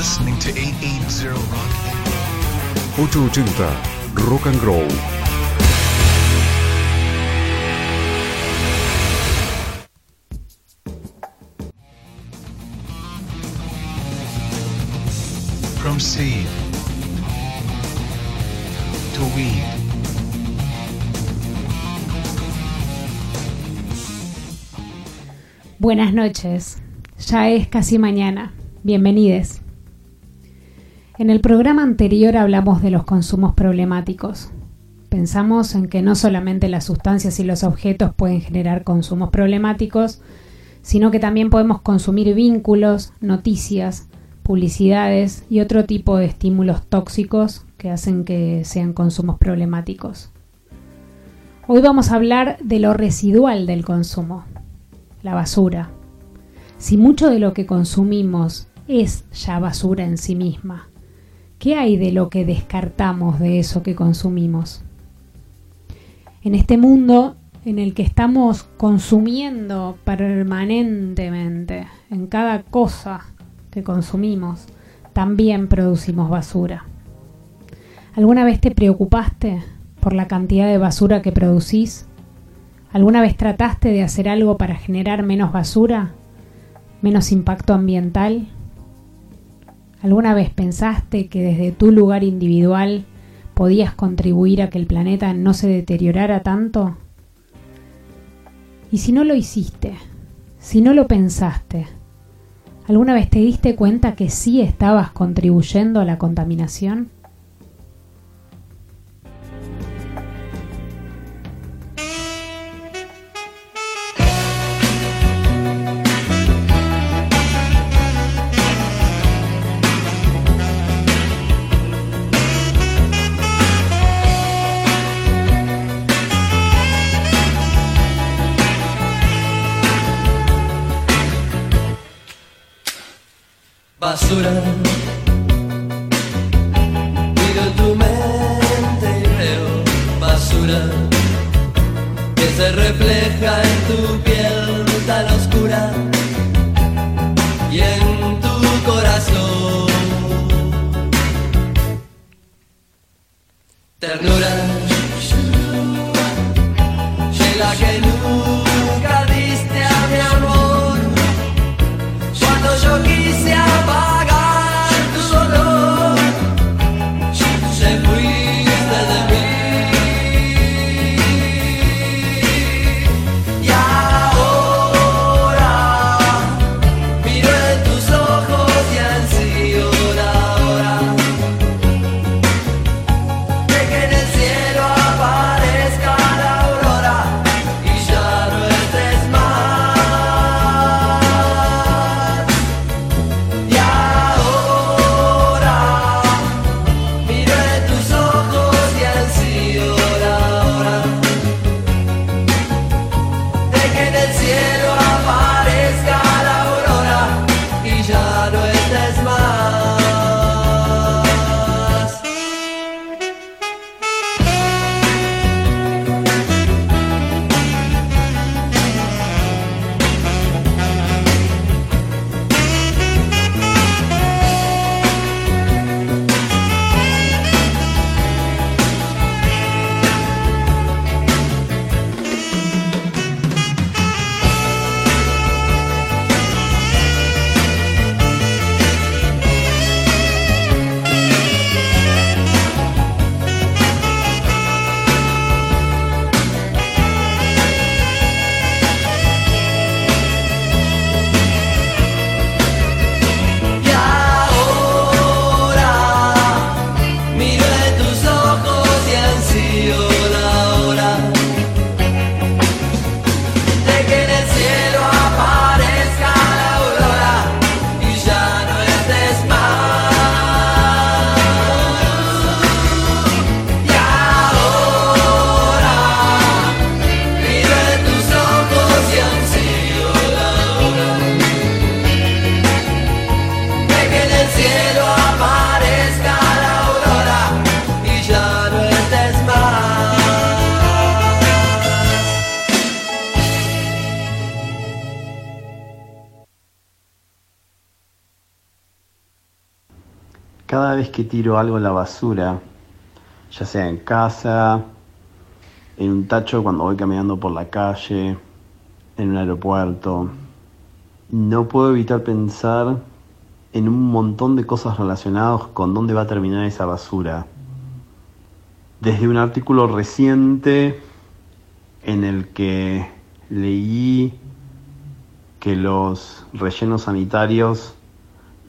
listening to 880 Rock. 880 Rock and Roll. From seed to weed. Buenas noches, ya es casi mañana, bienvenides. En el programa anterior hablamos de los consumos problemáticos. Pensamos en que no solamente las sustancias y los objetos pueden generar consumos problemáticos, sino que también podemos consumir vínculos, noticias, publicidades y otro tipo de estímulos tóxicos que hacen que sean consumos problemáticos. Hoy vamos a hablar de lo residual del consumo, la basura. Si mucho de lo que consumimos es ya basura en sí misma, ¿qué hay de lo que descartamos de eso que consumimos? En este mundo en el que estamos consumiendo permanentemente, en cada cosa que consumimos, también producimos basura. ¿Alguna vez te preocupaste por la cantidad de basura que producís? ¿Alguna vez trataste de hacer algo para generar menos basura? ¿Menos impacto ambiental? ¿Alguna vez pensaste que desde tu lugar individual podías contribuir a que el planeta no se deteriorara tanto? Y si no lo hiciste, si no lo pensaste, ¿alguna vez te diste cuenta que sí estabas contribuyendo a la contaminación? Tiro algo en la basura, ya sea en casa, en un tacho cuando voy caminando por la calle, en un aeropuerto, no puedo evitar pensar en un montón de cosas relacionadas con dónde va a terminar esa basura. Desde un artículo reciente en el que leí que los rellenos sanitarios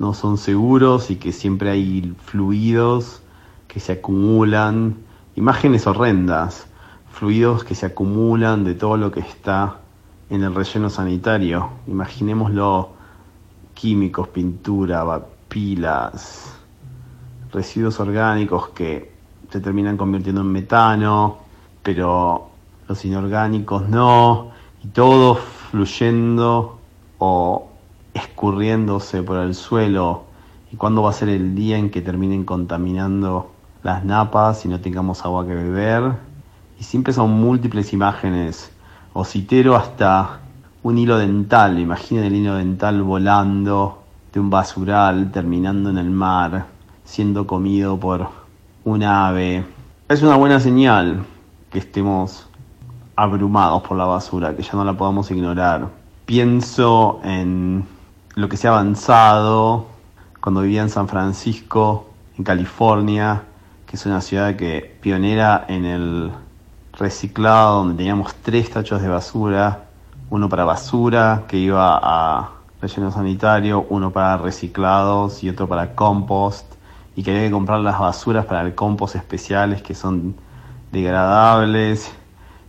no son seguros y que siempre hay fluidos que se acumulan, imágenes horrendas, fluidos que se acumulan de todo lo que está en el relleno sanitario. Imaginémoslo químicos, pintura, pilas, residuos orgánicos que se terminan convirtiendo en metano, pero los inorgánicos no, y todo fluyendo o escurriéndose por el suelo. ¿Y cuándo va a ser el día en que terminen contaminando las napas y no tengamos agua que beber? Y siempre son múltiples imágenes, o citero hasta un hilo dental, imaginen el hilo dental volando de un basural, terminando en el mar, siendo comido por un ave. Es una buena señal que estemos abrumados por la basura, que ya no la podamos ignorar. Pienso en lo que se ha avanzado cuando vivía en San Francisco, en California, que es una ciudad que pionera en el reciclado, donde teníamos tres tachos de basura, uno para basura que iba a relleno sanitario, uno para reciclados y otro para compost, y que había que comprar las basuras para el compost especiales que son degradables,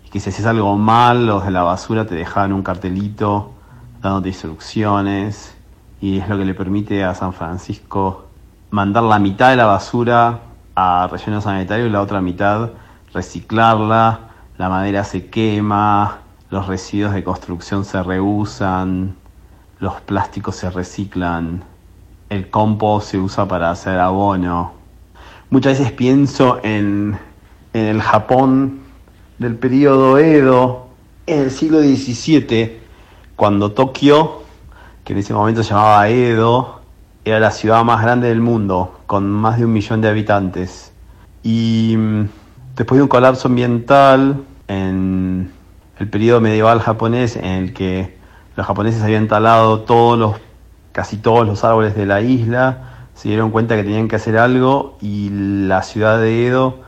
y que si hacías algo mal, los de la basura te dejaban un cartelito dándote instrucciones, y es lo que le permite a San Francisco mandar la mitad de la basura a relleno sanitario y la otra mitad reciclarla, la madera se quema, los residuos de construcción se reusan, los plásticos se reciclan, el compost se usa para hacer abono. Muchas veces pienso en, en el Japón del periodo Edo, en el siglo XVII, cuando Tokio, que en ese momento se llamaba Edo, era la ciudad más grande del mundo, con más de un millón de habitantes. Y mm, después de un colapso ambiental en el periodo medieval japonés, en el que los japoneses habían talado todos los, casi todos los árboles de la isla, se dieron cuenta que tenían que hacer algo y la ciudad de Edo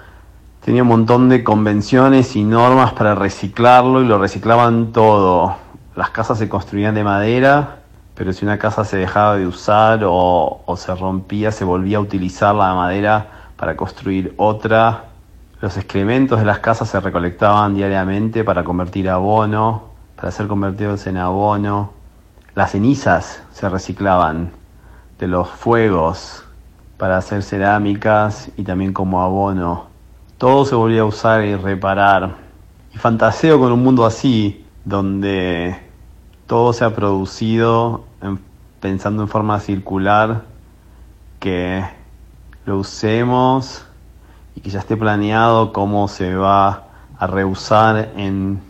tenía un montón de convenciones y normas para reciclarlo y lo reciclaban todo. Las casas se construían de madera, pero si una casa se dejaba de usar o, se rompía, se volvía a utilizar la madera para construir otra. Los excrementos de las casas se recolectaban diariamente para convertir abono, para ser convertidos en abono. Las cenizas se reciclaban de los fuegos para hacer cerámicas y también como abono. Todo se volvía a usar y reparar. Y fantaseo con un mundo así, donde todo se ha producido en- pensando en forma circular, que lo usemos y que ya esté planeado cómo se va a reusar en,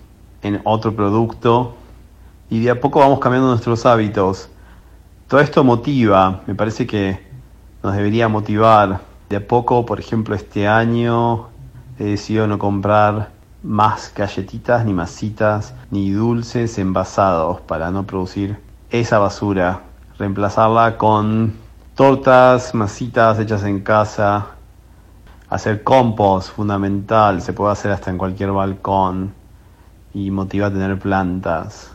en otro producto. Y de a poco vamos cambiando nuestros hábitos. Todo esto motiva, me parece que nos debería motivar. De a poco, por ejemplo, este año he decidido no comprar más galletitas, ni masitas, ni dulces envasados para no producir esa basura. Reemplazarla con tortas, masitas hechas en casa. Hacer compost, fundamental, se puede hacer hasta en cualquier balcón. Y motiva a tener plantas.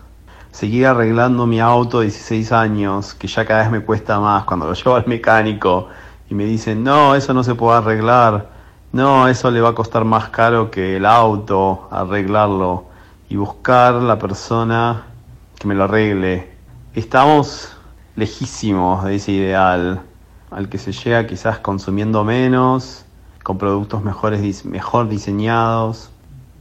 Seguir arreglando mi auto de 16 años, que ya cada vez me cuesta más cuando lo llevo al mecánico y me dicen, no, eso no se puede arreglar, no, eso le va a costar más caro que el auto arreglarlo y buscar la persona que me lo arregle. Estamos lejísimos de ese ideal, al que se llega quizás consumiendo menos, con productos mejores, mejor diseñados,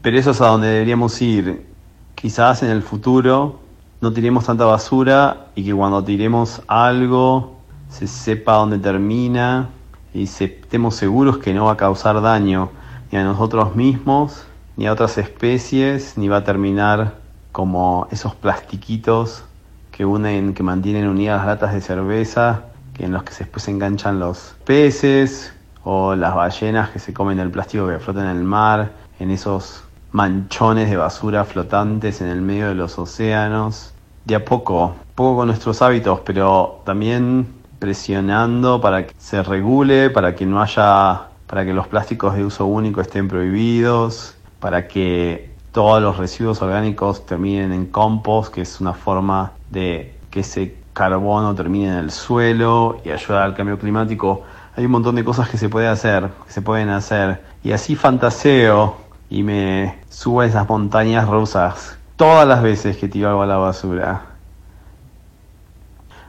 pero eso es a donde deberíamos ir. Quizás en el futuro no tiremos tanta basura y que cuando tiremos algo se sepa dónde termina y estemos seguros que no va a causar daño ni a nosotros mismos, ni a otras especies, ni va a terminar como esos plastiquitos que unen, que mantienen unidas las latas de cerveza, que en los que después se enganchan los peces o las ballenas que se comen el plástico que flota en el mar, en esos manchones de basura flotantes en el medio de los océanos. De a poco, poco con nuestros hábitos, pero también presionando para que se regule, para que no haya, para que los plásticos de uso único estén prohibidos, para que todos los residuos orgánicos terminen en compost, que es una forma de que ese carbono termine en el suelo y ayudar al cambio climático. Hay un montón de cosas que se puede hacer, que se pueden hacer. Y así fantaseo y me subo a esas montañas rusas todas las veces que tiro algo a la basura.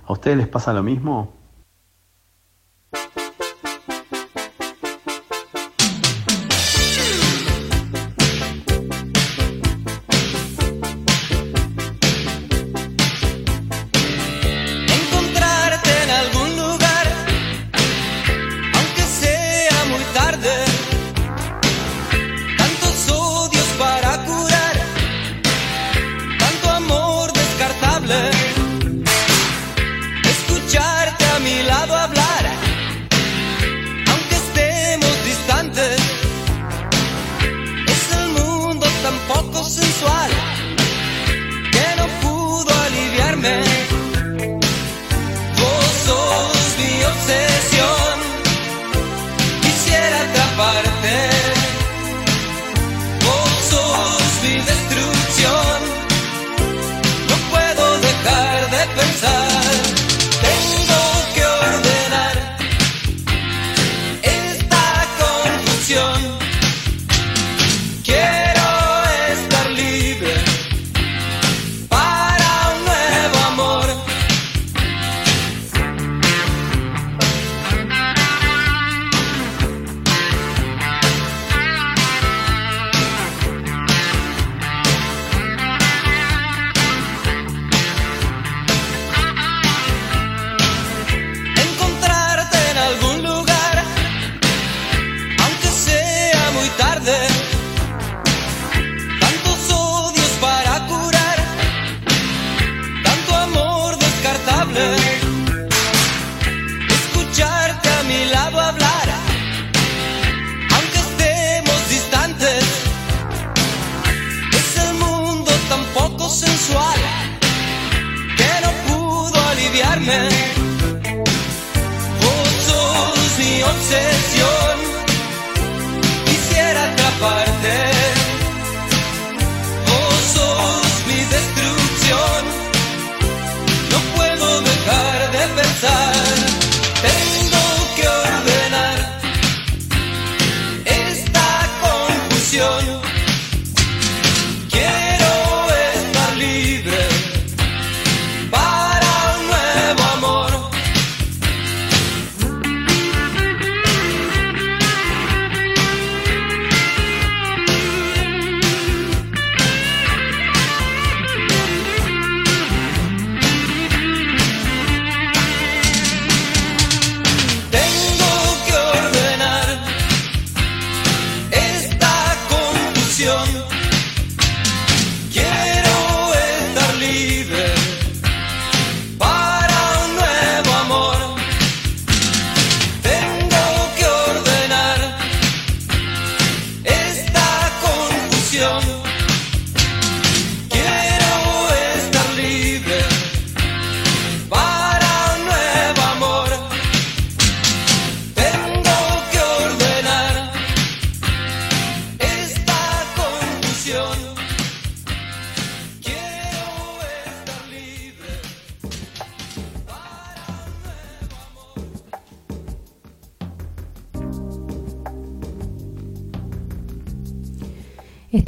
¿A ustedes les pasa lo mismo?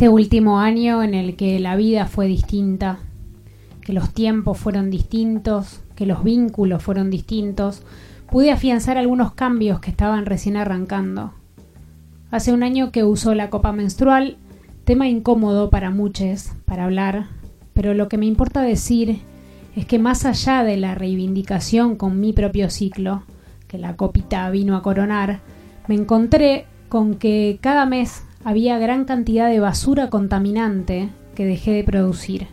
Este último año en el que la vida fue distinta, que los tiempos fueron distintos, que los vínculos fueron distintos, pude afianzar algunos cambios que estaban recién arrancando. Hace un año que uso la copa menstrual, tema incómodo para muchos, para hablar, pero lo que me importa decir es que más allá de la reivindicación con mi propio ciclo, que la copita vino a coronar, me encontré con que cada mes había gran cantidad de basura contaminante que dejé de producir.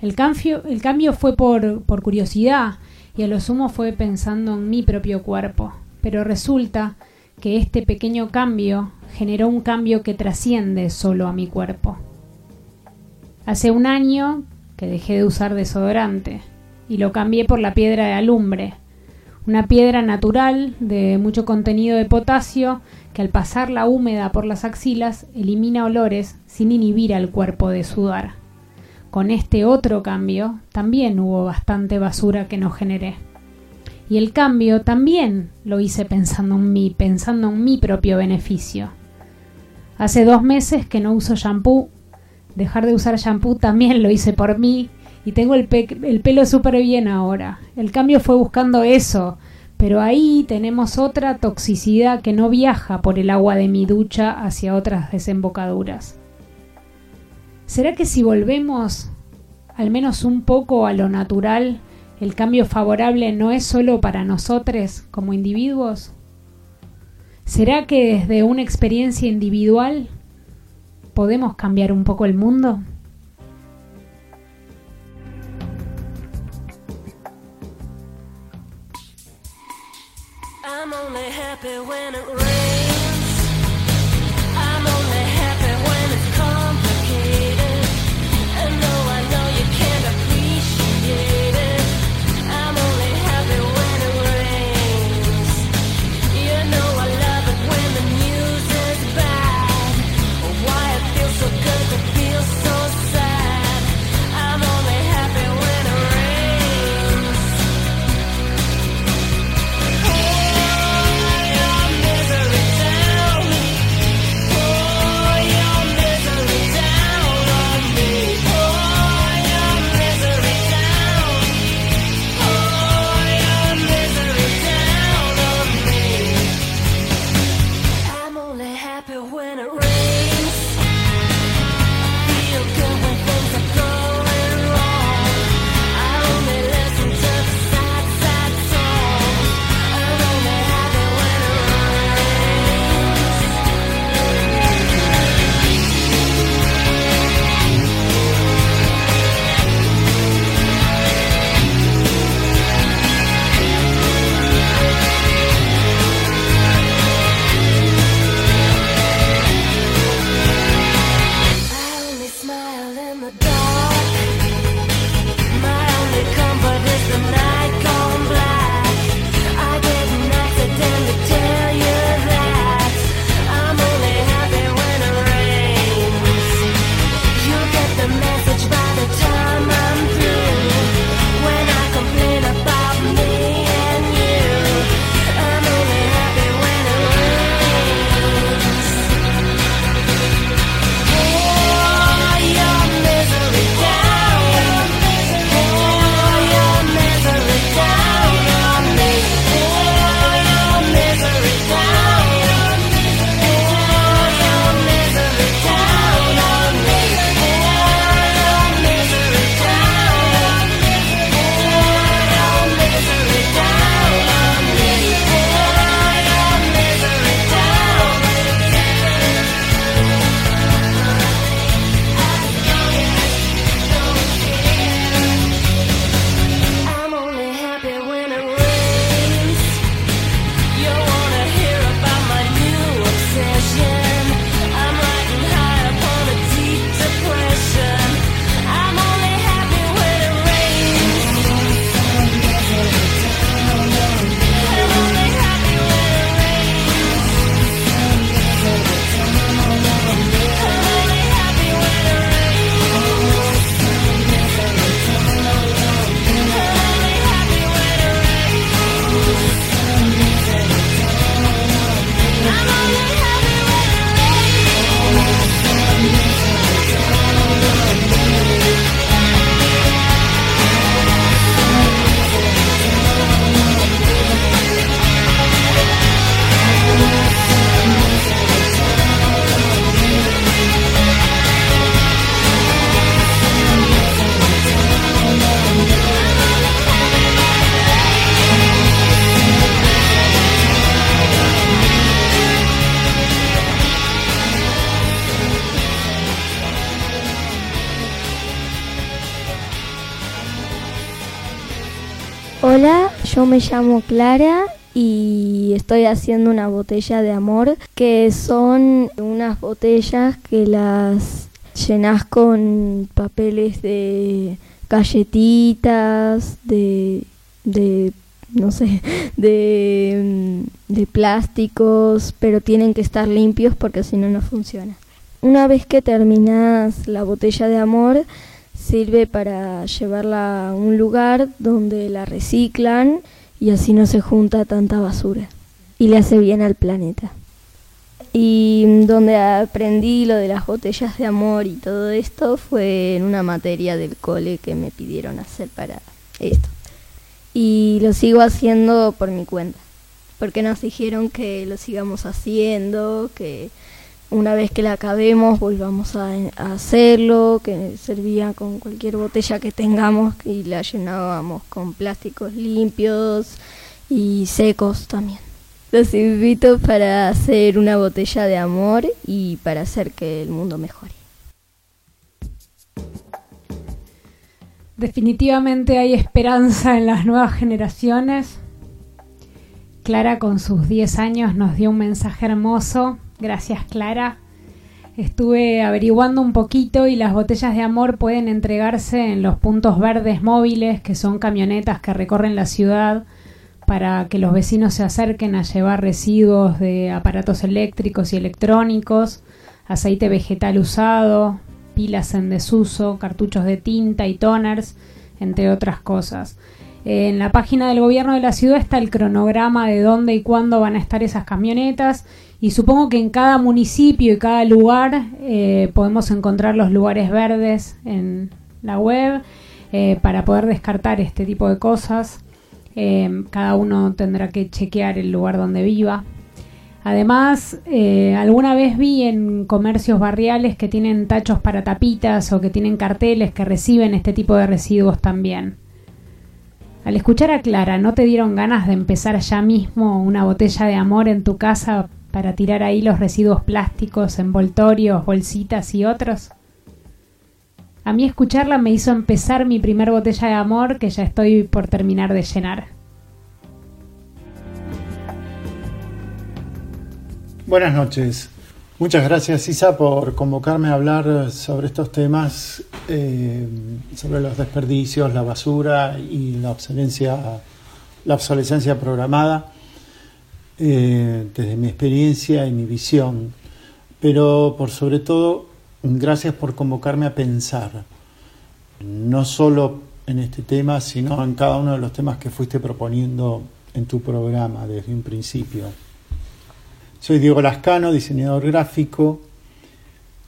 El cambio, el cambio fue por, por curiosidad y a lo sumo fue pensando en mi propio cuerpo. Pero resulta que este pequeño cambio generó un cambio que trasciende solo a mi cuerpo. Hace un año que dejé de usar desodorante y lo cambié por la piedra de alumbre, una piedra natural de mucho contenido de potasio que al pasarla húmeda por las axilas elimina olores sin inhibir al cuerpo de sudar. Con este otro cambio también hubo bastante basura que no generé. Y el cambio también lo hice pensando en mí, pensando en mi propio beneficio. Hace dos meses que no uso shampoo. Dejar de usar shampoo también lo hice por mí y tengo el, el pelo súper bien ahora. El cambio fue buscando eso, pero ahí tenemos otra toxicidad que no viaja por el agua de mi ducha hacia otras desembocaduras. ¿Será que si volvemos al menos un poco a lo natural, el cambio favorable no es solo para nosotros como individuos? ¿Será que desde una experiencia individual podemos cambiar un poco el mundo? Only happy when it rains. Me llamo Clara y estoy haciendo una botella de amor que son unas botellas que las llenas con papeles de galletitas, de, de no sé, de, mm, de plásticos, pero tienen que estar limpios porque si no, no funciona. Una vez que terminas la botella de amor, sirve para llevarla a un lugar donde la reciclan y así no se junta tanta basura y le hace bien al planeta. Y donde aprendí lo de las botellas de amor y todo esto fue en una materia del cole que me pidieron hacer para esto. Y lo sigo haciendo por mi cuenta, porque nos dijeron que lo sigamos haciendo, que una vez que la acabemos volvamos a, a hacerlo, que servía con cualquier botella que tengamos y la llenábamos con plásticos limpios y secos también. Los invito para hacer una botella de amor y para hacer que el mundo mejore. Definitivamente hay esperanza en las nuevas generaciones. Clara con sus 10 años nos dio un mensaje hermoso. Gracias Clara. Estuve averiguando un poquito y las botellas de amor pueden entregarse en los puntos verdes móviles, que son camionetas que recorren la ciudad para que los vecinos se acerquen a llevar residuos de aparatos eléctricos y electrónicos, aceite vegetal usado, pilas en desuso, cartuchos de tinta y toners, entre otras cosas. En la página del gobierno de la ciudad está el cronograma de dónde y cuándo van a estar esas camionetas y supongo que en cada municipio y cada lugar eh, podemos encontrar los lugares verdes en la web eh, para poder descartar este tipo de cosas. Eh, cada uno tendrá que chequear el lugar donde viva. Además, alguna vez vi en comercios barriales que tienen tachos para tapitas o que tienen carteles que reciben este tipo de residuos también. Al escuchar a Clara, ¿no te dieron ganas de empezar ya mismo una botella de amor en tu casa para tirar ahí los residuos plásticos, envoltorios, bolsitas y otros? A mí escucharla me hizo empezar mi primer botella de amor que ya estoy por terminar de llenar. Buenas noches. Muchas gracias Isa por convocarme a hablar sobre estos temas, eh, sobre los desperdicios, la basura y la obsolescencia, la obsolescencia programada, eh, desde mi experiencia y mi visión. Pero por sobre todo, gracias por convocarme a pensar, no solo en este tema, sino en cada uno de los temas que fuiste proponiendo en tu programa desde un principio. Soy Diego Lascano, diseñador gráfico.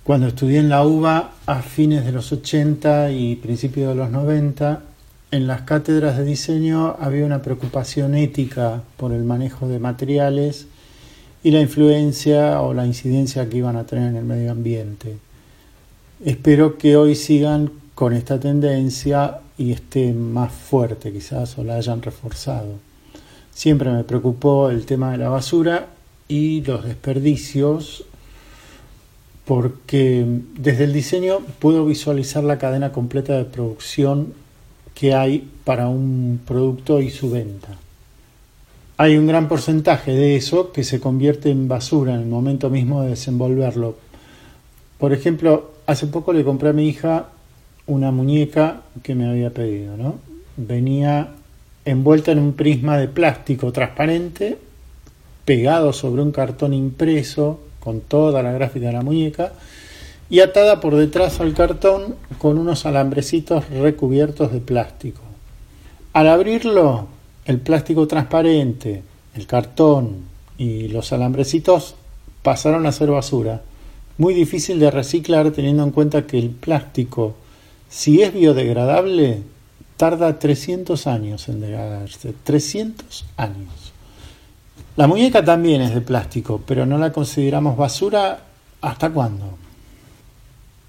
Cuando estudié en la UBA a fines de los 80 y principios de los 90, en las cátedras de diseño había una preocupación ética por el manejo de materiales y la influencia o la incidencia que iban a tener en el medio ambiente. Espero que hoy sigan con esta tendencia y esté más fuerte quizás o la hayan reforzado. Siempre me preocupó el tema de la basura y los desperdicios porque desde el diseño puedo visualizar la cadena completa de producción que hay para un producto y su venta. Hay un gran porcentaje de eso que se convierte en basura en el momento mismo de desenvolverlo. Por ejemplo, hace poco le compré a mi hija una muñeca que me había pedido, ¿no? Venía envuelta en un prisma de plástico transparente pegado sobre un cartón impreso con toda la gráfica de la muñeca y atada por detrás al cartón con unos alambrecitos recubiertos de plástico. Al abrirlo, el plástico transparente, el cartón y los alambrecitos pasaron a ser basura. Muy difícil de reciclar teniendo en cuenta que el plástico, si es biodegradable, tarda 300 años en degradarse. 300 años. La muñeca también es de plástico, pero no la consideramos basura hasta cuándo.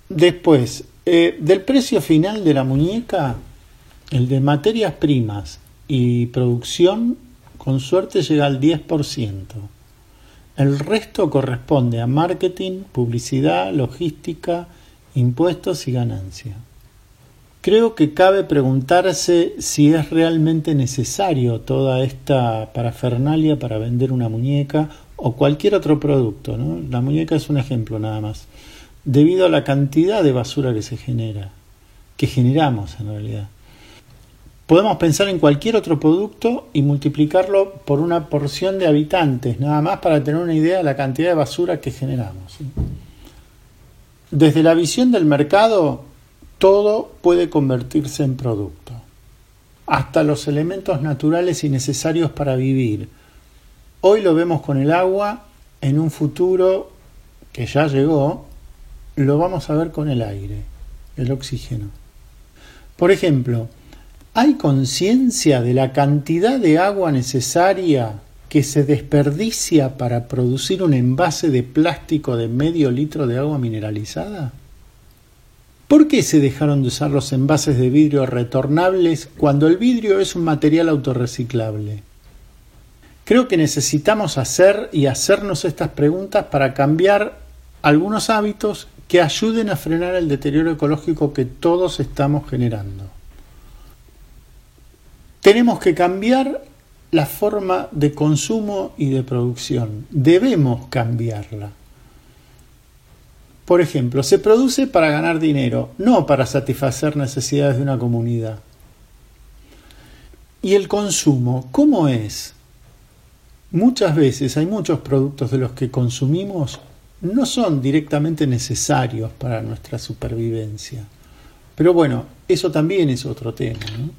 Después, eh, del precio final de la muñeca, el de materias primas y producción, con suerte llega al 10%. El resto corresponde a marketing, publicidad, logística, impuestos y ganancia. creo que cabe preguntarse si es realmente necesario toda esta parafernalia para vender una muñeca o cualquier otro producto. La muñeca es un ejemplo nada más, debido a la cantidad de basura que se genera, que generamos en realidad. Podemos pensar en cualquier otro producto y multiplicarlo por una porción de habitantes, nada más para tener una idea de la cantidad de basura que generamos. Desde la visión del mercado, todo puede convertirse en producto. Hasta los elementos naturales y necesarios para vivir. Hoy lo vemos con el agua, en un futuro que ya llegó, lo vamos a ver con el aire, el oxígeno. Por ejemplo, ¿hay conciencia de la cantidad de agua necesaria que se desperdicia para producir un envase de plástico de medio litro de agua mineralizada? ¿Por qué se dejaron de usar los envases de vidrio retornables cuando el vidrio es un material autorreciclable? Creo que necesitamos hacer y hacernos estas preguntas para cambiar algunos hábitos que ayuden a frenar el deterioro ecológico que todos estamos generando. Tenemos que cambiar la forma de consumo y de producción. Debemos cambiarla. Por ejemplo, se produce para ganar dinero, no para satisfacer necesidades de una comunidad. ¿Y el consumo? ¿Cómo es? Muchas veces hay muchos productos de los que consumimos no son directamente necesarios para nuestra supervivencia. Pero bueno, eso también es otro tema. ¿no?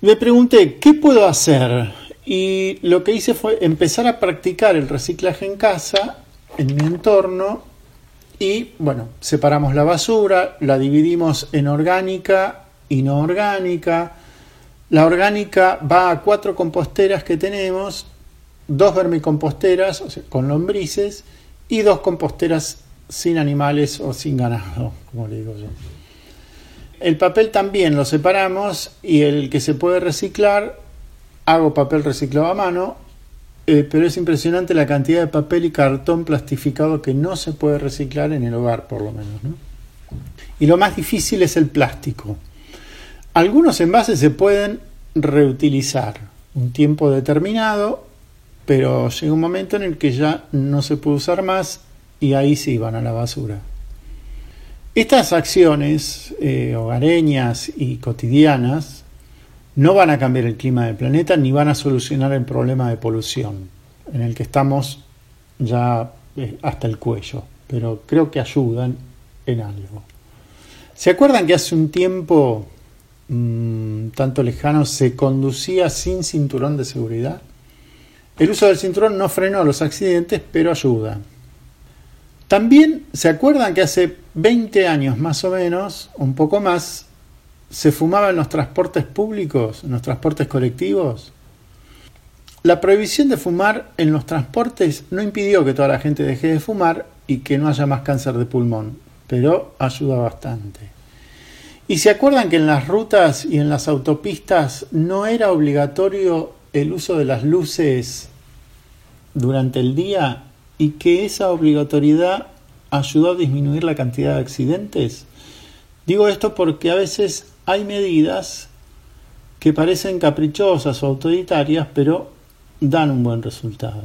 Me pregunté, ¿qué puedo hacer? Y lo que hice fue empezar a practicar el reciclaje en casa, en mi entorno, y bueno, separamos la basura, la dividimos en orgánica y no orgánica. La orgánica va a cuatro composteras que tenemos, dos vermicomposteras o sea, con lombrices y dos composteras sin animales o sin ganado, como le digo yo. El papel también lo separamos y el que se puede reciclar, hago papel reciclado a mano, eh, pero es impresionante la cantidad de papel y cartón plastificado que no se puede reciclar en el hogar, por lo menos. ¿no? Y lo más difícil es el plástico. Algunos envases se pueden reutilizar un tiempo determinado, pero llega un momento en el que ya no se puede usar más y ahí sí van a la basura. Estas acciones eh, hogareñas y cotidianas no van a cambiar el clima del planeta ni van a solucionar el problema de polución en el que estamos ya eh, hasta el cuello, pero creo que ayudan en algo. ¿Se acuerdan que hace un tiempo mmm, tanto lejano se conducía sin cinturón de seguridad? El uso del cinturón no frenó los accidentes, pero ayuda. También se acuerdan que hace 20 años más o menos, un poco más, se fumaba en los transportes públicos, en los transportes colectivos. La prohibición de fumar en los transportes no impidió que toda la gente deje de fumar y que no haya más cáncer de pulmón, pero ayuda bastante. Y se acuerdan que en las rutas y en las autopistas no era obligatorio el uso de las luces durante el día y que esa obligatoriedad ayudó a disminuir la cantidad de accidentes? Digo esto porque a veces hay medidas que parecen caprichosas o autoritarias, pero dan un buen resultado.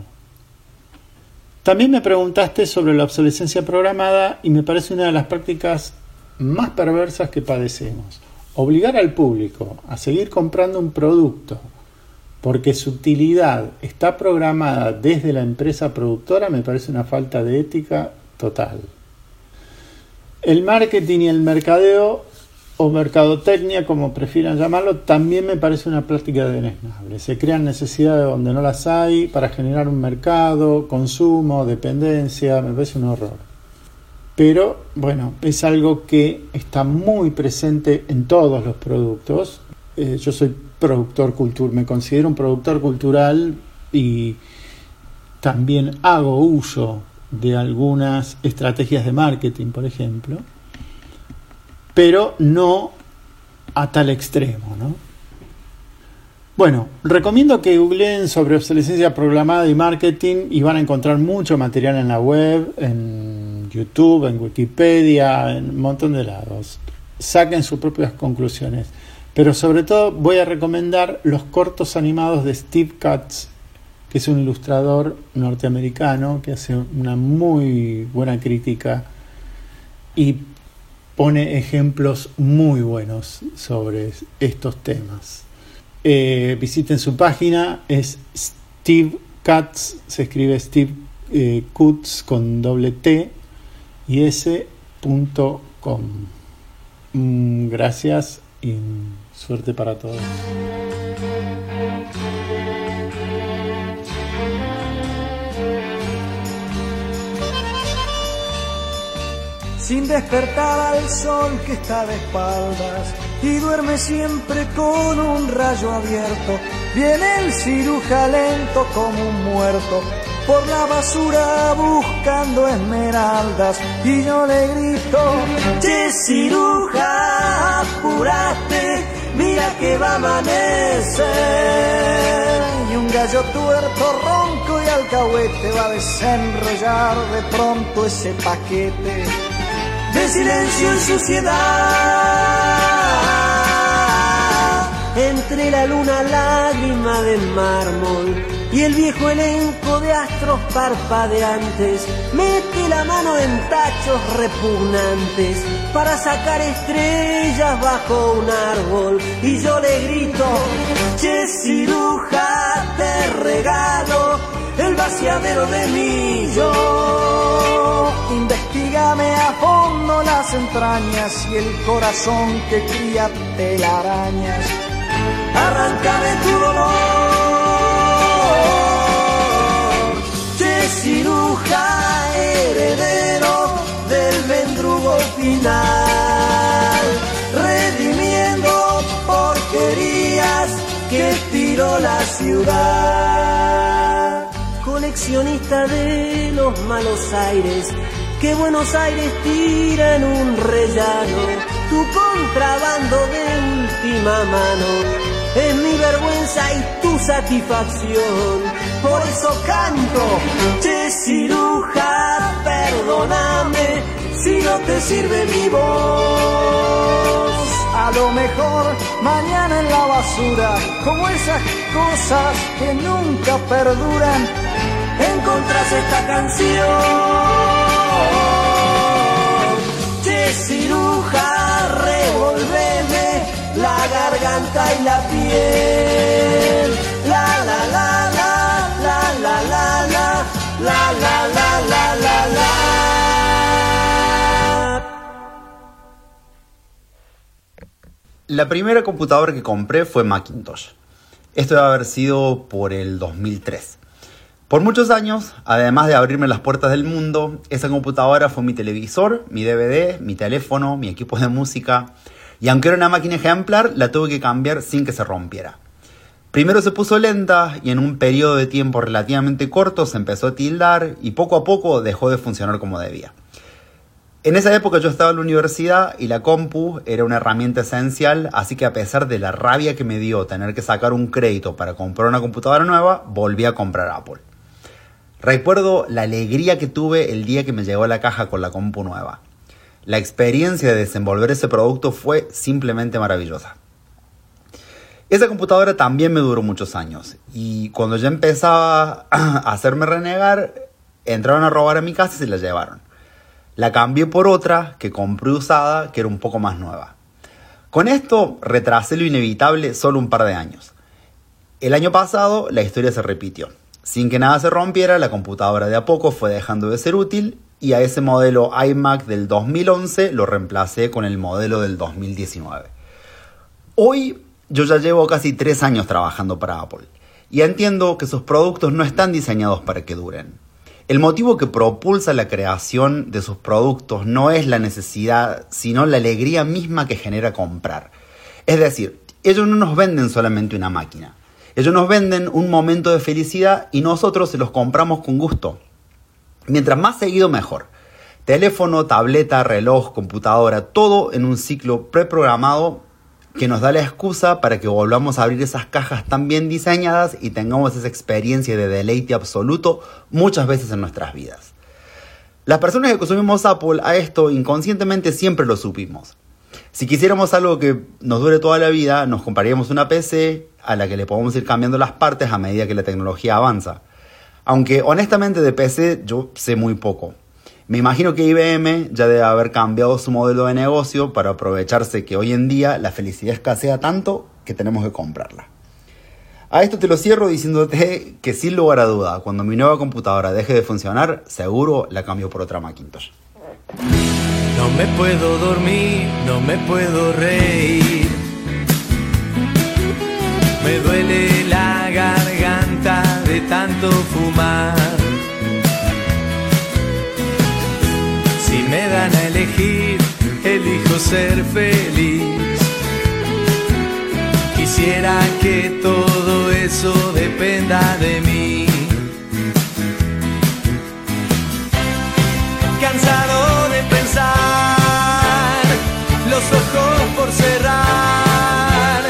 También me preguntaste sobre la obsolescencia programada y me parece una de las prácticas más perversas que padecemos. Obligar al público a seguir comprando un producto porque su utilidad está programada desde la empresa productora me parece una falta de ética total. El marketing y el mercadeo o mercadotecnia, como prefieran llamarlo, también me parece una práctica denesnable. Se crean necesidades donde no las hay para generar un mercado, consumo, dependencia, me parece un horror. Pero bueno, es algo que está muy presente en todos los productos. Eh, yo soy productor cultural, me considero un productor cultural y también hago uso de algunas estrategias de marketing, por ejemplo, pero no a tal extremo, ¿no? Bueno, recomiendo que googleen sobre obsolescencia programada y marketing y van a encontrar mucho material en la web, en YouTube, en Wikipedia, en un montón de lados. saquen sus propias conclusiones. Pero sobre todo voy a recomendar los cortos animados de Steve Katz, que es un ilustrador norteamericano que hace una muy buena crítica y pone ejemplos muy buenos sobre estos temas. Eh, visiten su página, es Steve Katz, se escribe Steve eh, Kutz con doble T y S.com. Mm, gracias y suerte para todos. sin despertar al sol que está de espaldas y duerme siempre con un rayo abierto. Viene el ciruja lento como un muerto por la basura buscando esmeraldas y yo le grito, che ciruja, apurate, mira que va a amanecer. Y un gallo tuerto ronco y alcahuete va a desenrollar de pronto ese paquete de silencio y suciedad. Entre la luna lágrima de mármol y el viejo elenco de astros parpadeantes mete la mano en tachos repugnantes para sacar estrellas bajo un árbol y yo le grito, che ciruja, te regalo el vaciadero de mi yo. Investígame a fondo las entrañas y el corazón que cría telarañas. Arráncame tu dolor. Che ciruja, heredero final. Redimiendo porquerías que tiró la ciudad. Coleccionista de los malos aires, que Buenos Aires tira en un rellano. Tu contrabando de última mano es mi vergüenza y tu satisfacción. Por eso canto, che ciruja, perdóname si no te sirve mi voz. A lo mejor mañana en la basura, como esas cosas que nunca perduran, encontrás esta canción. Che ciruja, revolveme la garganta y la piel. La la la la la la la la la la la la la la. La primera computadora que compré fue Macintosh. Esto debe haber sido por el 2003. Por muchos años, además de abrirme las puertas del mundo, esa computadora fue mi televisor, mi DVD, mi teléfono, mi equipo de música, y aunque era una máquina ejemplar, la tuve que cambiar sin que se rompiera. Primero se puso lenta y en un periodo de tiempo relativamente corto se empezó a tildar y poco a poco dejó de funcionar como debía. En esa época yo estaba en la universidad y la compu era una herramienta esencial, así que a pesar de la rabia que me dio tener que sacar un crédito para comprar una computadora nueva, volví a comprar Apple. Recuerdo la alegría que tuve el día que me llegó la caja con la compu nueva. La experiencia de desenvolver ese producto fue simplemente maravillosa. Esa computadora también me duró muchos años y cuando ya empezaba a hacerme renegar, entraron a robar a mi casa y se la llevaron. La cambié por otra que compré usada que era un poco más nueva. Con esto retrasé lo inevitable solo un par de años. El año pasado la historia se repitió. Sin que nada se rompiera, la computadora de a poco fue dejando de ser útil y a ese modelo iMac del 2011 lo reemplacé con el modelo del 2019. Hoy yo ya llevo casi tres años trabajando para Apple y entiendo que sus productos no están diseñados para que duren. El motivo que propulsa la creación de sus productos no es la necesidad, sino la alegría misma que genera comprar. Es decir, ellos no nos venden solamente una máquina, ellos nos venden un momento de felicidad y nosotros se los compramos con gusto. Mientras más seguido mejor. Teléfono, tableta, reloj, computadora, todo en un ciclo preprogramado que nos da la excusa para que volvamos a abrir esas cajas tan bien diseñadas y tengamos esa experiencia de deleite absoluto muchas veces en nuestras vidas. Las personas que consumimos Apple a esto inconscientemente siempre lo supimos. Si quisiéramos algo que nos dure toda la vida, nos compraríamos una PC a la que le podemos ir cambiando las partes a medida que la tecnología avanza. Aunque honestamente de PC yo sé muy poco. Me imagino que IBM ya debe haber cambiado su modelo de negocio para aprovecharse que hoy en día la felicidad escasea tanto que tenemos que comprarla. A esto te lo cierro diciéndote que sin lugar a duda, cuando mi nueva computadora deje de funcionar, seguro la cambio por otra Macintosh. No me puedo dormir, no me puedo reír. Me duele la garganta de tanto fumar. Me dan a elegir, elijo ser feliz. Quisiera que todo eso dependa de mí. Cansado de pensar, los ojos por cerrar,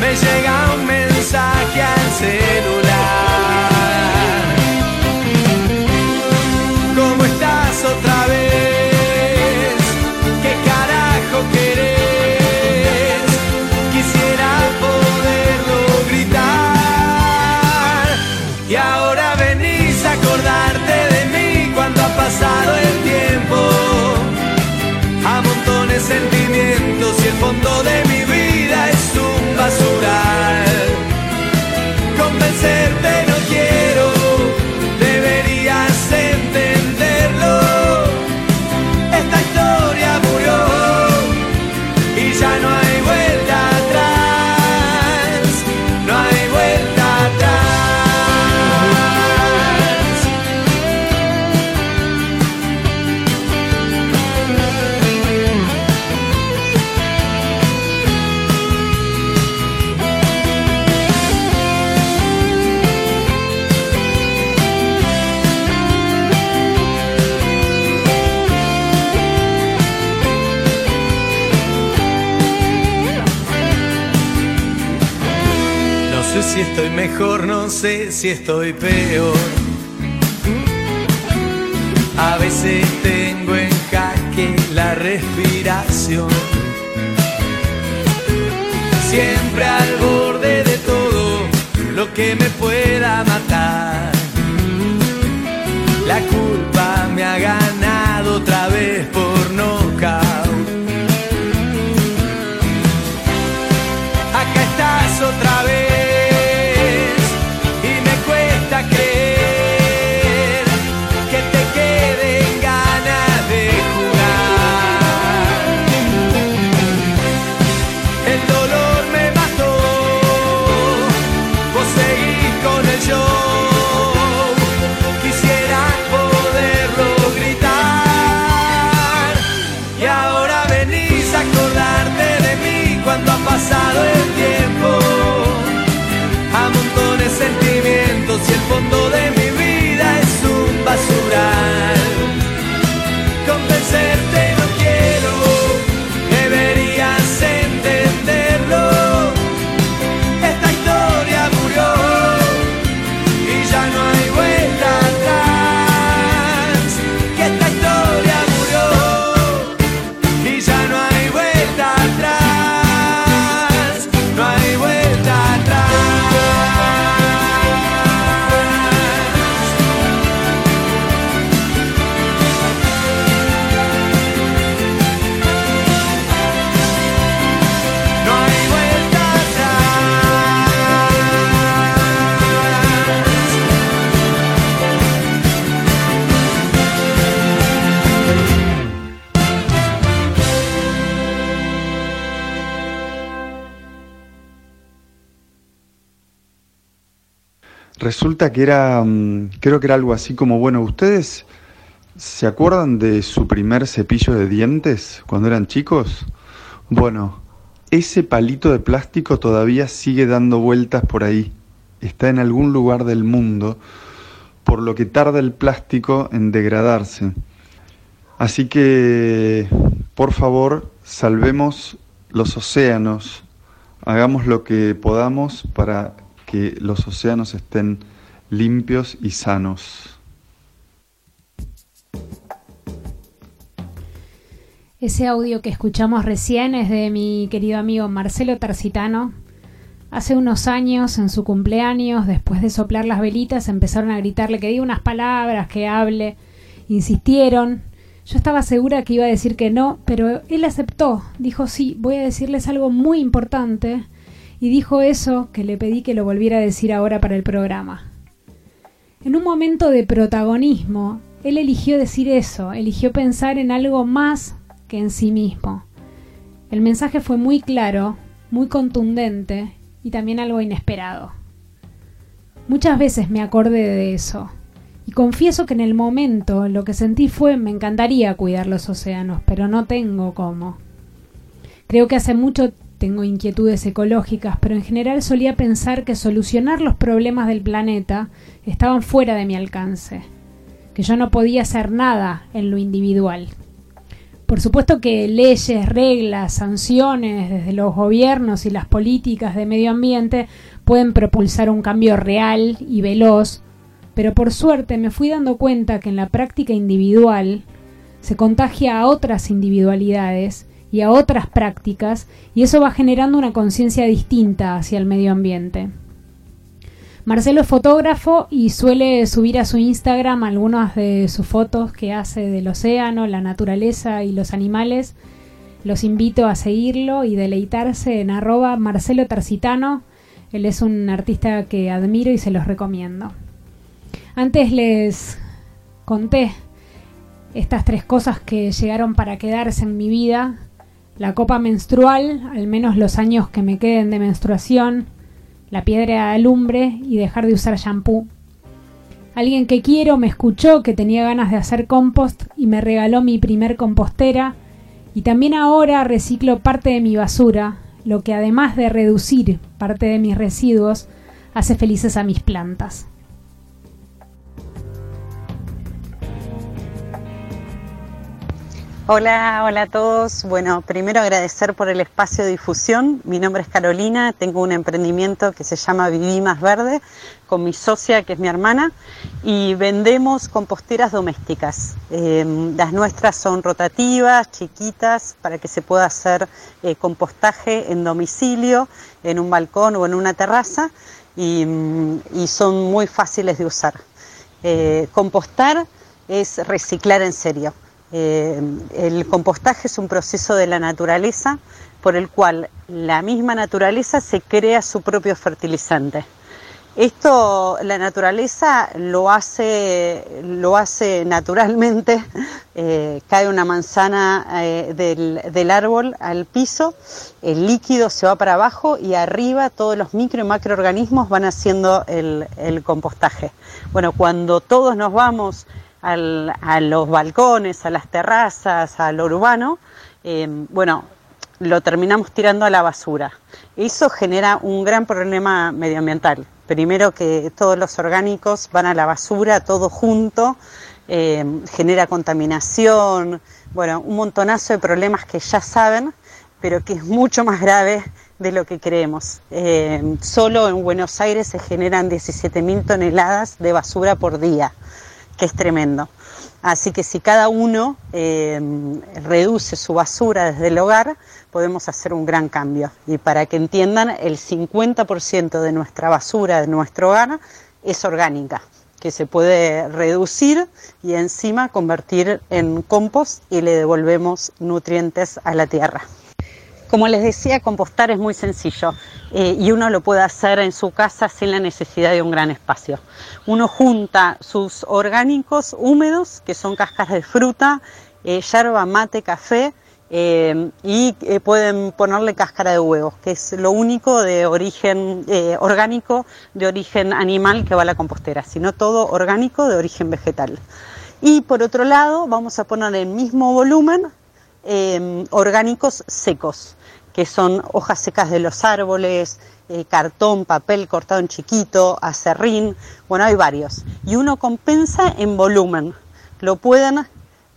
me llega un mensaje al celular. Mejor, no sé si estoy peor. A veces tengo en jaque la respiración. Siempre al borde de todo lo que me pueda matar. La culpa me ha ganado otra vez por nocaut. acá Resulta que era, mm, creo que era algo así como, bueno, ¿ustedes se acuerdan de su primer cepillo de dientes cuando eran chicos? Bueno, ese palito de plástico todavía sigue dando vueltas por ahí. Está en algún lugar del mundo, por lo que tarda el plástico en degradarse. Así que, por favor, salvemos los océanos, hagamos lo que podamos para que los océanos estén limpios y sanos. Ese audio que escuchamos recién es de mi querido amigo Marcelo Tarcitano. Hace unos años, en su cumpleaños, después de soplar las velitas, empezaron a gritarle que diga unas palabras, que hable. Insistieron. Yo estaba segura que iba a decir que no, pero él aceptó. Dijo, sí, voy a decirles algo muy importante. Y dijo eso que le pedí que lo volviera a decir ahora para el programa. En un momento de protagonismo, él eligió decir eso, eligió pensar en algo más que en sí mismo. El mensaje fue muy claro, muy contundente y también algo inesperado. Muchas veces me acordé de eso y confieso que en el momento lo que sentí fue me encantaría cuidar los océanos, pero no tengo cómo. Creo que hace mucho tengo inquietudes ecológicas, pero en general solía pensar que solucionar los problemas del planeta estaban fuera de mi alcance, que yo no podía hacer nada en lo individual. Por supuesto que leyes, reglas, sanciones desde los gobiernos y las políticas de medio ambiente pueden propulsar un cambio real y veloz, pero por suerte me fui dando cuenta que en la práctica individual se contagia a otras individualidades y a otras prácticas y eso va generando una conciencia distinta hacia el medio ambiente. Marcelo es fotógrafo y suele subir a su Instagram algunas de sus fotos que hace del océano, la naturaleza y los animales. Los invito a seguirlo y deleitarse en arroba Marcelo Tarcitano. Él es un artista que admiro y se los recomiendo. Antes les conté estas tres cosas que llegaron para quedarse en mi vida. La copa menstrual, al menos los años que me queden de menstruación, la piedra de alumbre y dejar de usar shampoo. Alguien que quiero me escuchó que tenía ganas de hacer compost y me regaló mi primer compostera y también ahora reciclo parte de mi basura, lo que además de reducir parte de mis residuos, hace felices a mis plantas. Hola, hola a todos. Bueno, primero agradecer por el espacio de difusión. Mi nombre es Carolina, tengo un emprendimiento que se llama Viví Más Verde con mi socia, que es mi hermana, y vendemos composteras domésticas. Eh, las nuestras son rotativas, chiquitas, para que se pueda hacer eh, compostaje en domicilio, en un balcón o en una terraza, y, y son muy fáciles de usar. Eh, compostar es reciclar en serio. Eh, el compostaje es un proceso de la naturaleza por el cual la misma naturaleza se crea su propio fertilizante. Esto la naturaleza lo hace, lo hace naturalmente, eh, cae una manzana eh, del, árbol al piso, el líquido se va para abajo y arriba todos los micro y macroorganismos van haciendo el compostaje. Bueno, cuando todos nos vamos al, a los balcones, a las terrazas, a lo urbano, eh, bueno, lo terminamos tirando a la basura. Eso genera un gran problema medioambiental. Primero que todos los orgánicos van a la basura, todo junto, eh, genera contaminación, bueno, un montonazo de problemas que ya saben, pero que es mucho más grave de lo que creemos. Eh, solo en Buenos Aires se generan 17.000 toneladas de basura por día que es tremendo. Así que si cada uno eh, reduce su basura desde el hogar, podemos hacer un gran cambio. Y para que entiendan, el 50% de nuestra basura de nuestro hogar es orgánica, que se puede reducir y encima convertir en compost y le devolvemos nutrientes a la tierra. Como les decía, compostar es muy sencillo eh, y uno lo puede hacer en su casa sin la necesidad de un gran espacio. Uno junta sus orgánicos húmedos, que son cáscaras de fruta, eh, yerba, mate, café, eh, y pueden ponerle cáscara de huevos, que es lo único de origen orgánico, de origen animal que va a la compostera, sino todo orgánico de origen vegetal. Y por otro lado, vamos a poner el mismo volumen orgánicos secos, que son hojas secas de los árboles, eh, cartón, papel cortado en chiquito, acerrín, bueno, hay varios. Y uno compensa en volumen. Lo pueden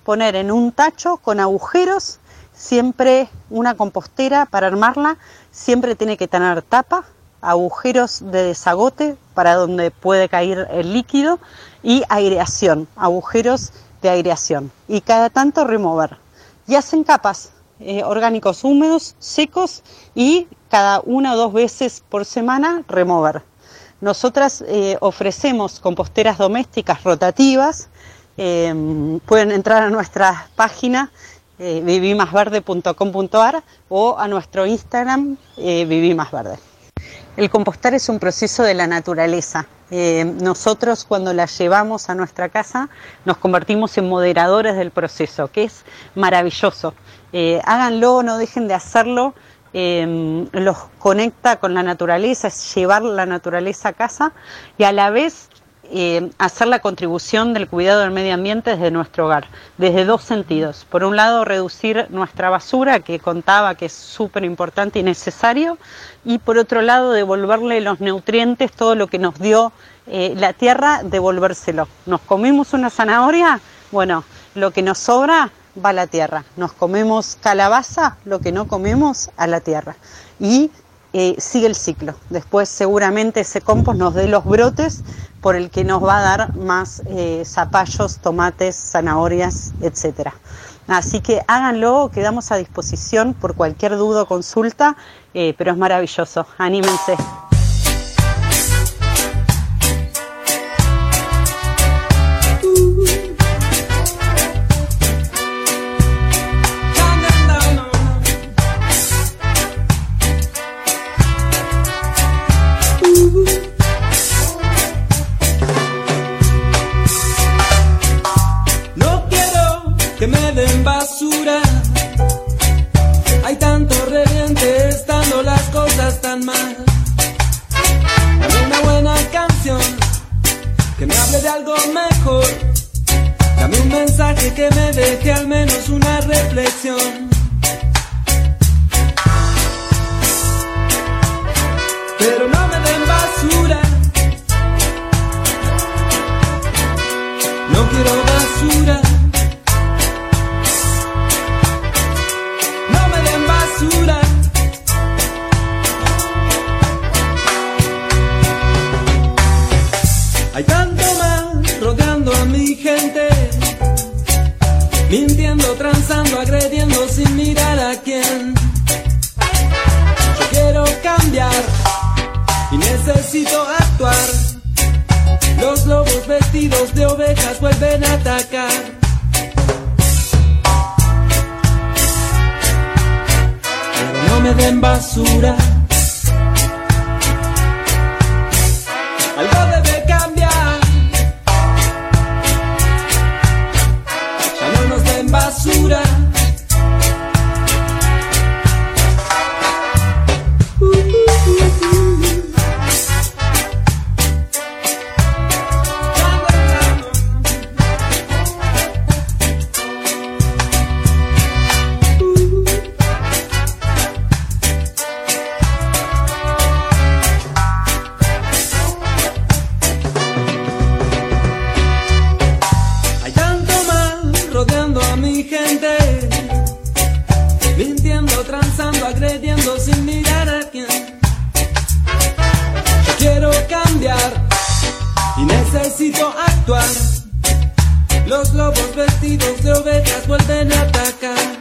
poner en un tacho con agujeros, siempre una compostera para armarla, siempre tiene que tener tapa, agujeros de desagote para donde puede caer el líquido y aireación, agujeros de aireación. Y cada tanto remover y hacen capas eh, orgánicos húmedos, secos y cada una o dos veces por semana remover. Nosotras eh, ofrecemos composteras domésticas rotativas. eh, pueden entrar a nuestra página eh, vivimasverde.com.ar o a nuestro Instagram vivimasverde. El compostar es un proceso de la naturaleza. Eh, nosotros cuando la llevamos a nuestra casa nos convertimos en moderadores del proceso, que es maravilloso. Eh, háganlo, no dejen de hacerlo. eh, los conecta con la naturaleza, es llevar la naturaleza a casa y a la vez hacer la contribución del cuidado del medio ambiente desde nuestro hogar, desde dos sentidos. Por un lado, reducir nuestra basura, que contaba que es súper importante y necesario, y por otro lado, devolverle los nutrientes, todo lo que nos dio eh, la tierra, devolvérselo. ¿Nos comimos una zanahoria? Bueno, lo que nos sobra va a la tierra. Nos comemos calabaza, lo que no comemos a la tierra. Y eh, sigue el ciclo. Después seguramente ese compost nos dé los brotes por el que nos va a dar más eh, zapallos, tomates, zanahorias, etcétera. Así que háganlo, quedamos a disposición por cualquier duda o consulta, eh, pero es maravilloso. Anímense. Que me deje al menos una reflexión. Sin mirar a quién. Yo quiero cambiar y necesito actuar. Los lobos vestidos de ovejas vuelven a atacar.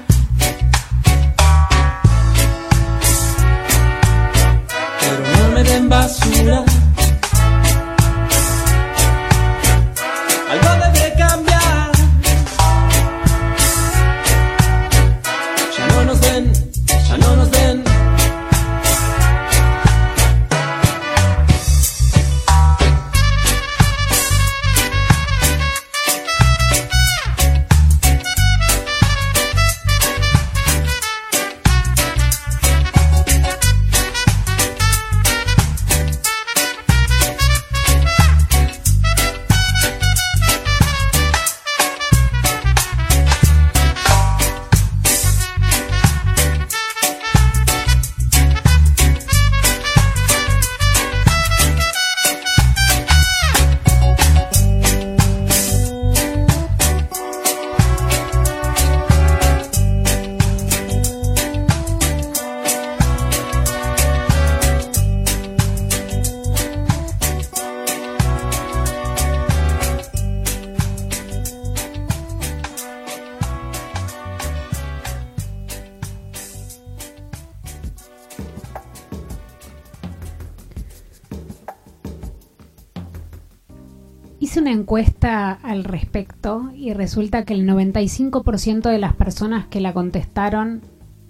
Resulta que el 95% de las personas que la contestaron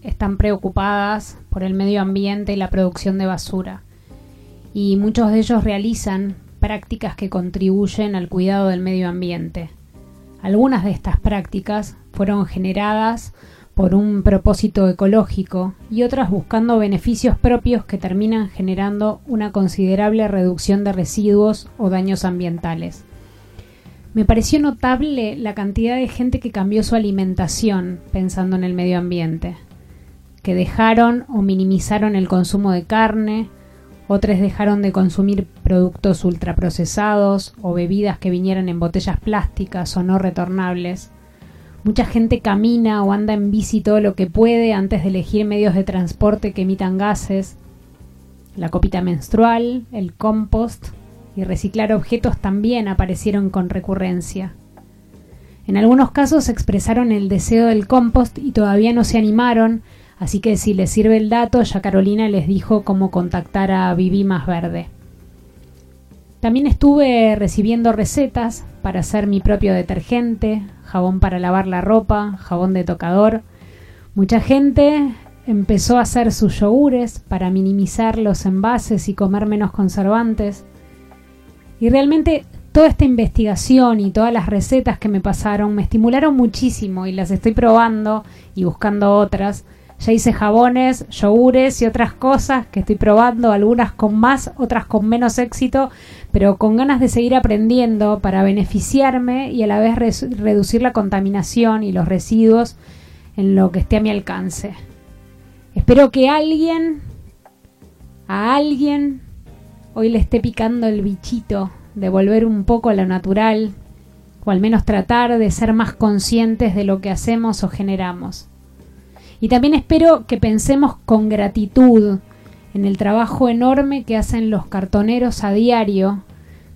están preocupadas por el medio ambiente y la producción de basura. Y muchos de ellos realizan prácticas que contribuyen al cuidado del medio ambiente. Algunas de estas prácticas fueron generadas por un propósito ecológico y otras buscando beneficios propios que terminan generando una considerable reducción de residuos o daños ambientales. Me pareció notable la cantidad de gente que cambió su alimentación pensando en el medio ambiente, que dejaron o minimizaron el consumo de carne, otros dejaron de consumir productos ultraprocesados o bebidas que vinieran en botellas plásticas o no retornables, Mucha gente camina o anda en bici todo lo que puede antes de elegir medios de transporte que emitan gases. La copita menstrual, el compost y reciclar objetos también aparecieron con recurrencia. En algunos casos expresaron el deseo del compost y todavía no se animaron, así que si les sirve el dato, ya Carolina les dijo cómo contactar a Viví Más Verde. También estuve recibiendo recetas para hacer mi propio detergente, jabón para lavar la ropa, jabón de tocador. Mucha gente empezó a hacer sus yogures para minimizar los envases y comer menos conservantes. Y realmente toda esta investigación y todas las recetas que me pasaron me estimularon muchísimo y las estoy probando y buscando otras. Ya hice jabones, yogures y otras cosas que estoy probando, algunas con más, otras con menos éxito, pero con ganas de seguir aprendiendo para beneficiarme y a la vez reducir la contaminación y los residuos en lo que esté a mi alcance. Espero que alguien, a alguien, hoy le esté picando el bichito de volver un poco a lo natural, o al menos tratar de ser más conscientes de lo que hacemos o generamos. Y también espero que pensemos con gratitud en el trabajo enorme que hacen los cartoneros a diario,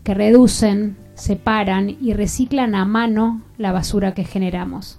que reducen, separan y reciclan a mano la basura que generamos.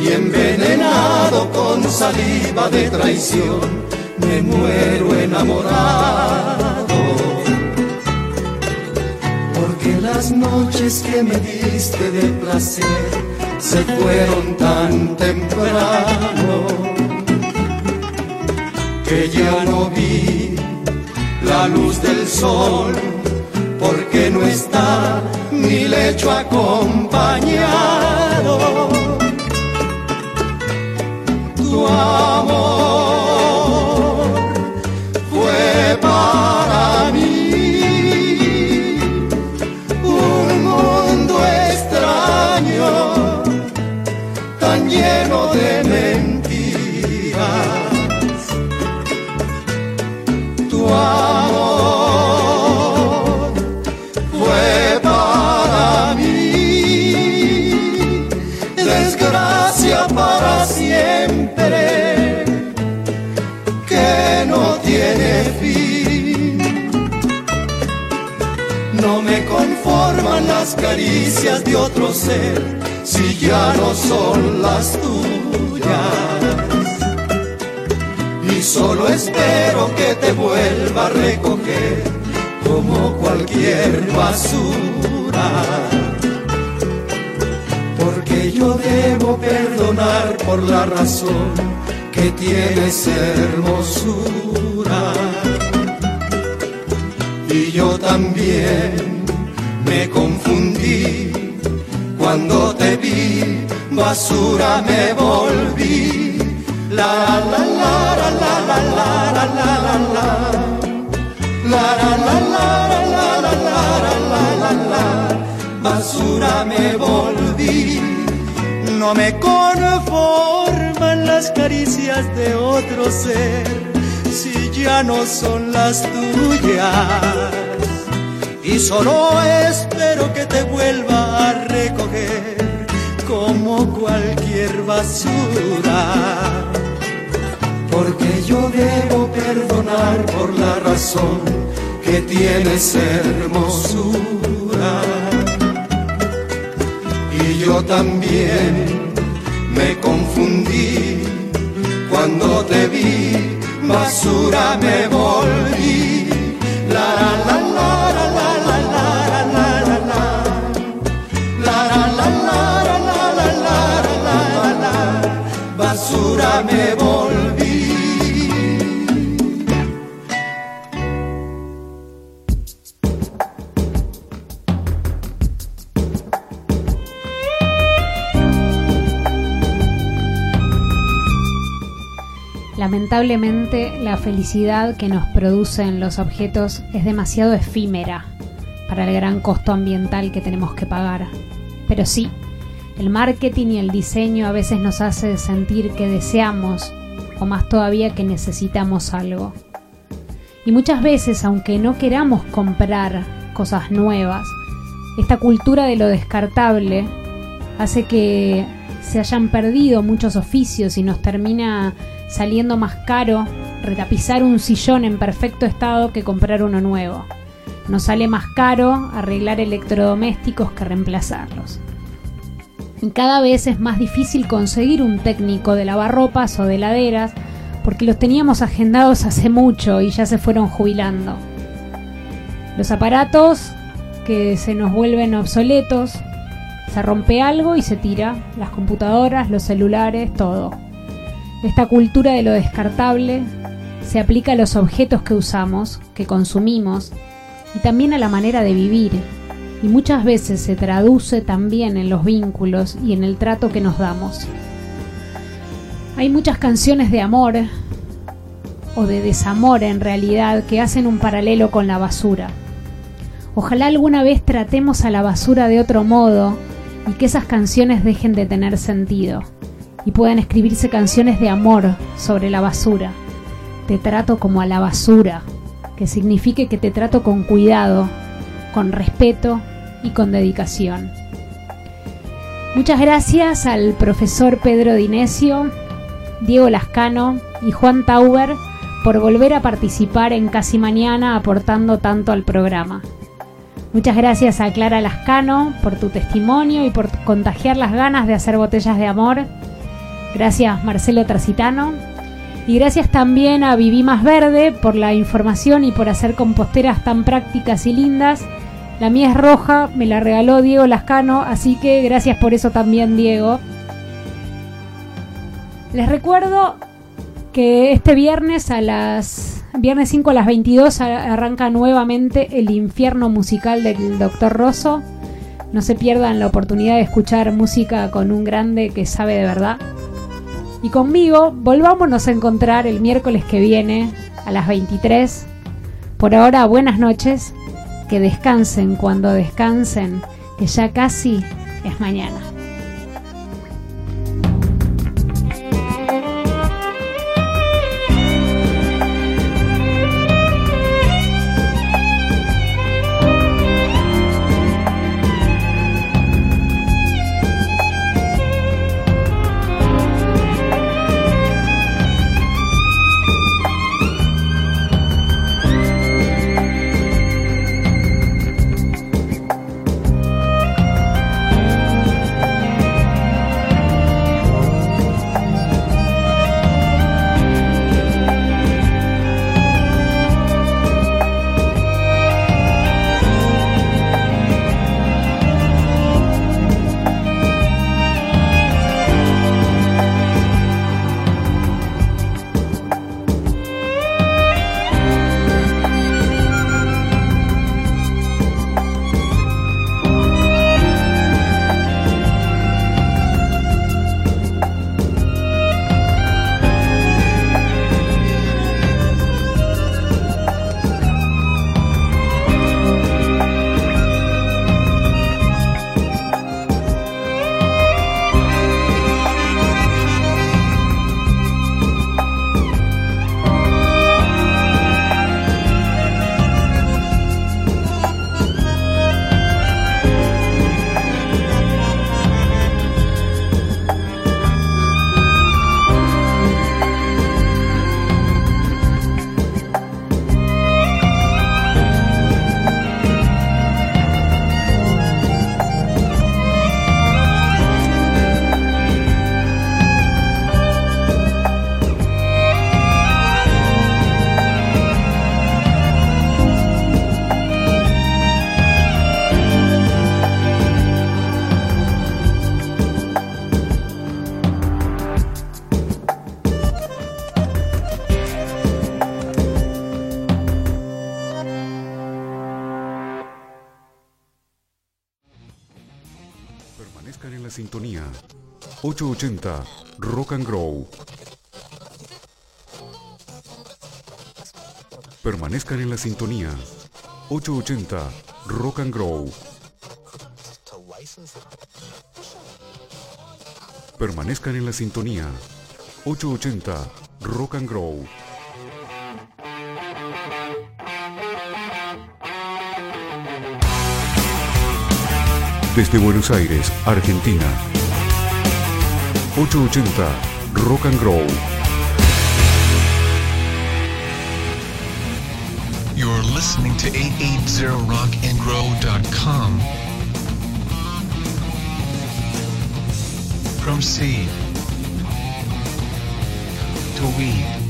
Y envenenado con saliva de traición, me muero enamorado. Porque las noches que me diste de placer se fueron tan temprano que ya no vi la luz del sol, porque no está mi lecho acompañado. Tu amor las caricias de otro ser si ya no son las tuyas y solo espero que te vuelva a recoger como cualquier basura. Porque yo debo perdonar por la razón que tienes hermosura. Y yo también me confundí cuando te vi, basura me volví la la la la la la la la la la la la la la la la la la basura me volví no me conforman las caricias de otro ser si ya no son las tuyas. Y solo espero que te vuelva a recoger como cualquier basura. Porque yo debo perdonar por la razón que tienes hermosura. Y yo también me confundí cuando te vi, basura me volví. La la la me volví. Lamentablemente, la felicidad que nos producen los objetos es demasiado efímera para el gran costo ambiental que tenemos que pagar. Pero sí, el marketing y el diseño a veces nos hace sentir que deseamos, o más todavía que necesitamos algo. Y muchas veces, aunque no queramos comprar cosas nuevas, esta cultura de lo descartable hace que se hayan perdido muchos oficios y nos termina saliendo más caro retapizar un sillón en perfecto estado que comprar uno nuevo. Nos sale más caro arreglar electrodomésticos que reemplazarlos. Cada vez es más difícil conseguir un técnico de lavarropas o de heladeras porque los teníamos agendados hace mucho y ya se fueron jubilando. Los aparatos que se nos vuelven obsoletos, se rompe algo y se tira, las computadoras, los celulares, todo. Esta cultura de lo descartable se aplica a los objetos que usamos, que consumimos, y también a la manera de vivir, y muchas veces se traduce también en los vínculos y en el trato que nos damos. Hay muchas canciones de amor o de desamor en realidad que hacen un paralelo con la basura. Ojalá alguna vez tratemos a la basura de otro modo y que esas canciones dejen de tener sentido y puedan escribirse canciones de amor sobre la basura. Te trato como a la basura, que signifique que te trato con cuidado, con respeto y con dedicación. Muchas gracias al profesor Pedro Dinesio, Diego Lascano y Juan Tauber por volver a participar en Casi Mañana aportando tanto al programa. Muchas gracias a Clara Lascano por tu testimonio y por contagiar las ganas de hacer botellas de amor. Gracias Marcelo Tracitano. Y gracias también a Viví Más Verde por la información y por hacer composteras tan prácticas y lindas. La mía es roja, me la regaló Diego Lascano, así que gracias por eso también Diego. Les recuerdo que este viernes a las viernes 5 a las 22 a- arranca nuevamente el infierno musical del Dr. Rosso. No se pierdan la oportunidad de escuchar música con un grande que sabe de verdad. Y conmigo volvámonos a encontrar el miércoles que viene a las 23. Por ahora, buenas noches. Que descansen cuando descansen, que ya casi es mañana. 880 Rock and Grow. Permanezcan en la sintonía. 880 Rock and Grow. Permanezcan en la sintonía. 880 Rock and Grow. Desde Buenos Aires, Argentina. 880 Rock and Grow. You're listening to 880rockandgrow.com. From seed to weed.